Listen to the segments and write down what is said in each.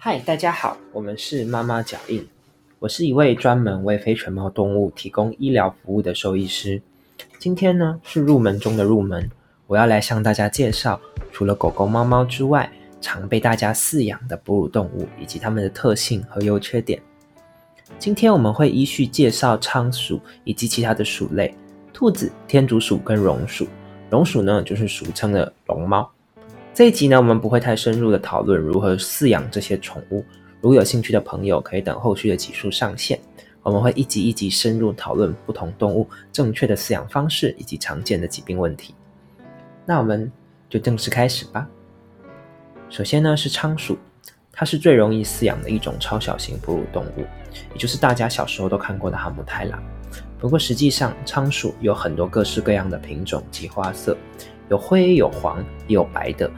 嗨，大家好，我们是妈妈脚印。我是一位专门为非犬猫动物提供医疗服务的兽医师。今天呢是入门中的入门，我要来向大家介绍除了狗狗、猫猫之外，常被大家饲养的哺乳动物以及它们的特性和优缺点。今天我们会依序介绍仓鼠以及其他的鼠类，兔子、天竺鼠跟绒鼠。绒鼠呢就是俗称的龙猫。这一集呢，我们不会太深入的讨论如何饲养这些宠物。如果有兴趣的朋友，可以等后续的集数上线，我们会一集一集深入讨论不同动物正确的饲养方式以及常见的疾病问题。那我们就正式开始吧。首先呢是仓鼠，它是最容易饲养的一种超小型哺乳动物，也就是大家小时候都看过的哈姆太郎。不过实际上，仓鼠有很多各式各样的品种及花色。有灰有黄也有白的，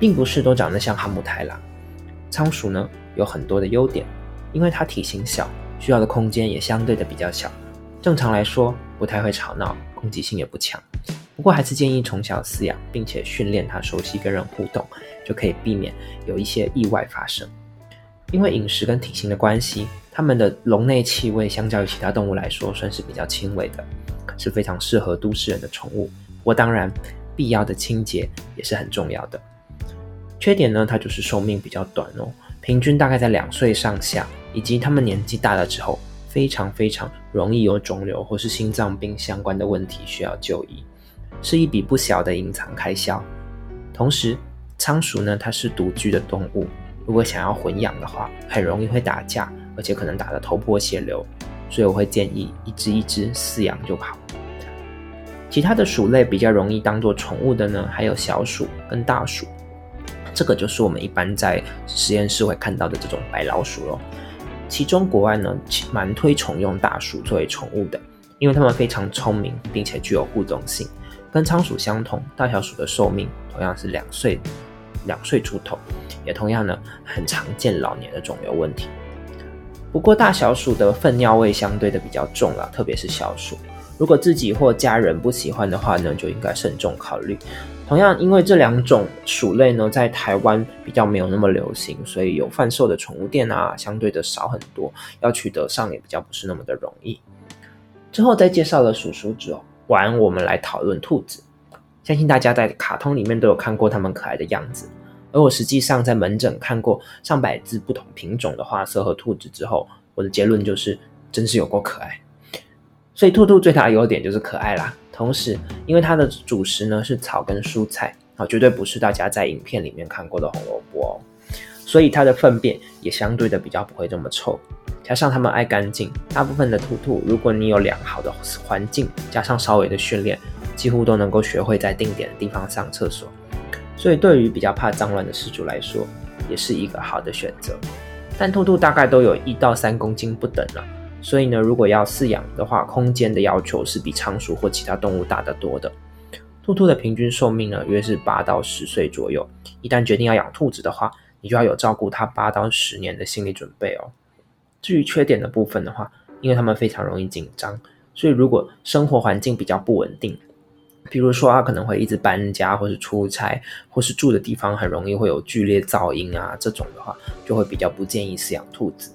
并不是都长得像哈姆太郎。仓鼠呢有很多的优点，因为它体型小，需要的空间也相对的比较小。正常来说不太会吵闹，攻击性也不强。不过还是建议从小饲养，并且训练它熟悉跟人互动，就可以避免有一些意外发生。因为饮食跟体型的关系，它们的笼内气味相较于其他动物来说算是比较轻微的，是非常适合都市人的宠物。不过当然。必要的清洁也是很重要的。缺点呢，它就是寿命比较短哦，平均大概在两岁上下，以及它们年纪大了之后，非常非常容易有肿瘤或是心脏病相关的问题需要就医，是一笔不小的隐藏开销。同时，仓鼠呢，它是独居的动物，如果想要混养的话，很容易会打架，而且可能打得头破血流，所以我会建议一只一只饲养就好。其他的鼠类比较容易当做宠物的呢，还有小鼠跟大鼠，这个就是我们一般在实验室会看到的这种白老鼠咯。其中国外呢蛮推崇用大鼠作为宠物的，因为它们非常聪明，并且具有互动性。跟仓鼠相同，大小鼠的寿命同样是两岁，两岁出头，也同样呢很常见老年的肿瘤问题。不过大小鼠的粪尿味相对的比较重了，特别是小鼠。如果自己或家人不喜欢的话呢，就应该慎重考虑。同样，因为这两种鼠类呢，在台湾比较没有那么流行，所以有贩售的宠物店啊，相对的少很多，要取得上也比较不是那么的容易。之后再介绍了鼠鼠之后，完我们来讨论兔子。相信大家在卡通里面都有看过它们可爱的样子，而我实际上在门诊看过上百只不同品种的花色和兔子之后，我的结论就是，真是有够可爱。所以兔兔最大的优点就是可爱啦，同时因为它的主食呢是草跟蔬菜啊，绝对不是大家在影片里面看过的红萝卜哦，所以它的粪便也相对的比较不会这么臭，加上它们爱干净，大部分的兔兔如果你有良好的环境，加上稍微的训练，几乎都能够学会在定点的地方上厕所，所以对于比较怕脏乱的失主来说，也是一个好的选择。但兔兔大概都有一到三公斤不等了。所以呢，如果要饲养的话，空间的要求是比仓鼠或其他动物大得多的。兔兔的平均寿命呢，约是八到十岁左右。一旦决定要养兔子的话，你就要有照顾它八到十年的心理准备哦。至于缺点的部分的话，因为它们非常容易紧张，所以如果生活环境比较不稳定，比如说它可能会一直搬家，或是出差，或是住的地方很容易会有剧烈噪音啊，这种的话，就会比较不建议饲养兔子。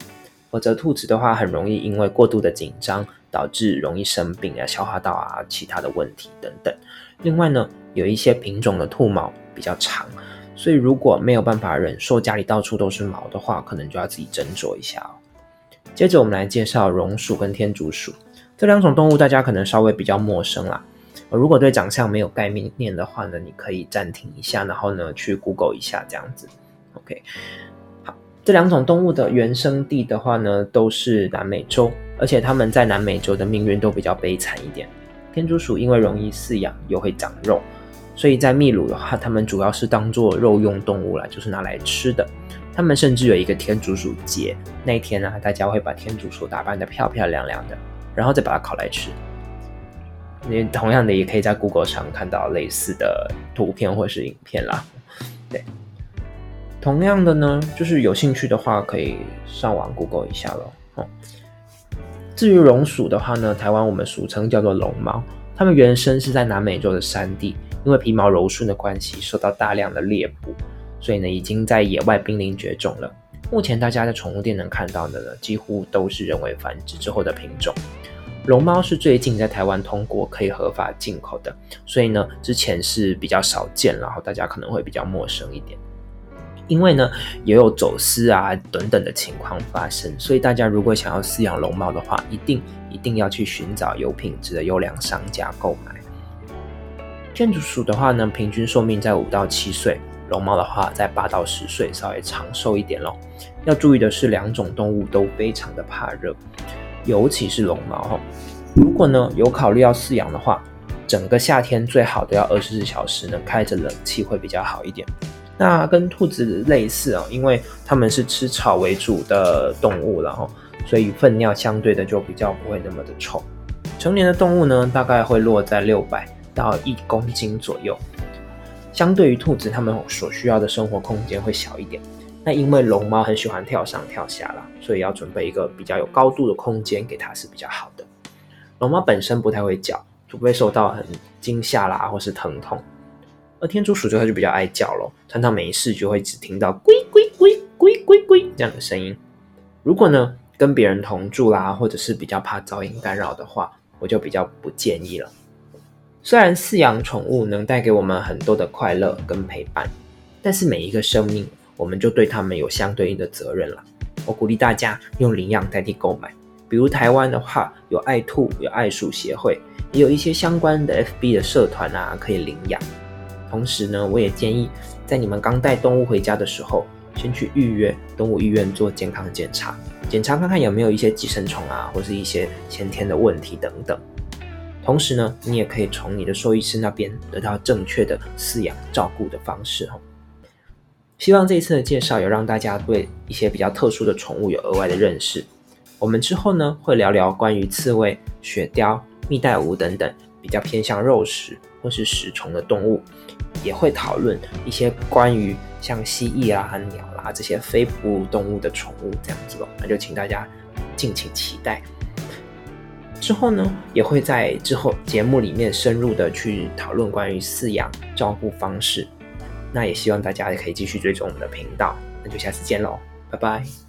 否则，兔子的话很容易因为过度的紧张，导致容易生病啊、消化道啊、其他的问题等等。另外呢，有一些品种的兔毛比较长，所以如果没有办法忍受家里到处都是毛的话，可能就要自己斟酌一下哦。接着我们来介绍绒鼠跟天竺鼠这两种动物，大家可能稍微比较陌生啦。如果对长相没有概念的话呢，你可以暂停一下，然后呢去 Google 一下这样子。OK。这两种动物的原生地的话呢，都是南美洲，而且它们在南美洲的命运都比较悲惨一点。天竺鼠因为容易饲养又会长肉，所以在秘鲁的话，它们主要是当做肉用动物啦，就是拿来吃的。他们甚至有一个天竺鼠节，那一天呢，大家会把天竺鼠打扮得漂漂亮亮的，然后再把它烤来吃。你同样的也可以在 Google 上看到类似的图片或是影片啦，对。同样的呢，就是有兴趣的话，可以上网 Google 一下咯。哦。至于绒鼠的话呢，台湾我们俗称叫做龙猫，它们原生是在南美洲的山地，因为皮毛柔顺的关系，受到大量的猎捕，所以呢，已经在野外濒临绝种了。目前大家在宠物店能看到的呢，几乎都是人为繁殖之后的品种。龙猫是最近在台湾通过可以合法进口的，所以呢，之前是比较少见，然后大家可能会比较陌生一点。因为呢，也有走私啊等等的情况发生，所以大家如果想要饲养龙猫的话，一定一定要去寻找有品质的优良商家购买。天竺鼠的话呢，平均寿命在五到七岁。龙猫的话，在八到十岁，稍微长寿一点咯。要注意的是，两种动物都非常的怕热，尤其是龙猫。如果呢有考虑要饲养的话，整个夏天最好都要二十四小时呢开着冷气会比较好一点。那跟兔子类似啊，因为它们是吃草为主的动物，然后所以粪尿相对的就比较不会那么的臭。成年的动物呢，大概会落在六百到一公斤左右。相对于兔子，它们所需要的生活空间会小一点。那因为龙猫很喜欢跳上跳下啦，所以要准备一个比较有高度的空间给它是比较好的。龙猫本身不太会叫，除非受到很惊吓啦或是疼痛。而天竺鼠就它就比较爱叫咯，常常没事就会只听到龟龟龟龟龟龟这样的声音。如果呢跟别人同住啦，或者是比较怕噪音干扰的话，我就比较不建议了。虽然饲养宠物能带给我们很多的快乐跟陪伴，但是每一个生命，我们就对他们有相对应的责任了。我鼓励大家用领养代替购买，比如台湾的话，有爱兔、有爱鼠协会，也有一些相关的 FB 的社团啊，可以领养。同时呢，我也建议在你们刚带动物回家的时候，先去预约动物医院做健康检查，检查看看有没有一些寄生虫啊，或是一些先天的问题等等。同时呢，你也可以从你的兽医师那边得到正确的饲养照顾的方式哦。希望这一次的介绍有让大家对一些比较特殊的宠物有额外的认识。我们之后呢会聊聊关于刺猬、雪貂、蜜袋鼯等等比较偏向肉食或是食虫的动物，也会讨论一些关于像蜥蜴啦、鸟啦这些非哺乳动物的宠物这样子咯。那就请大家敬请期待。之后呢，也会在之后节目里面深入的去讨论关于饲养照顾方式。那也希望大家可以继续追踪我们的频道。那就下次见喽，拜拜。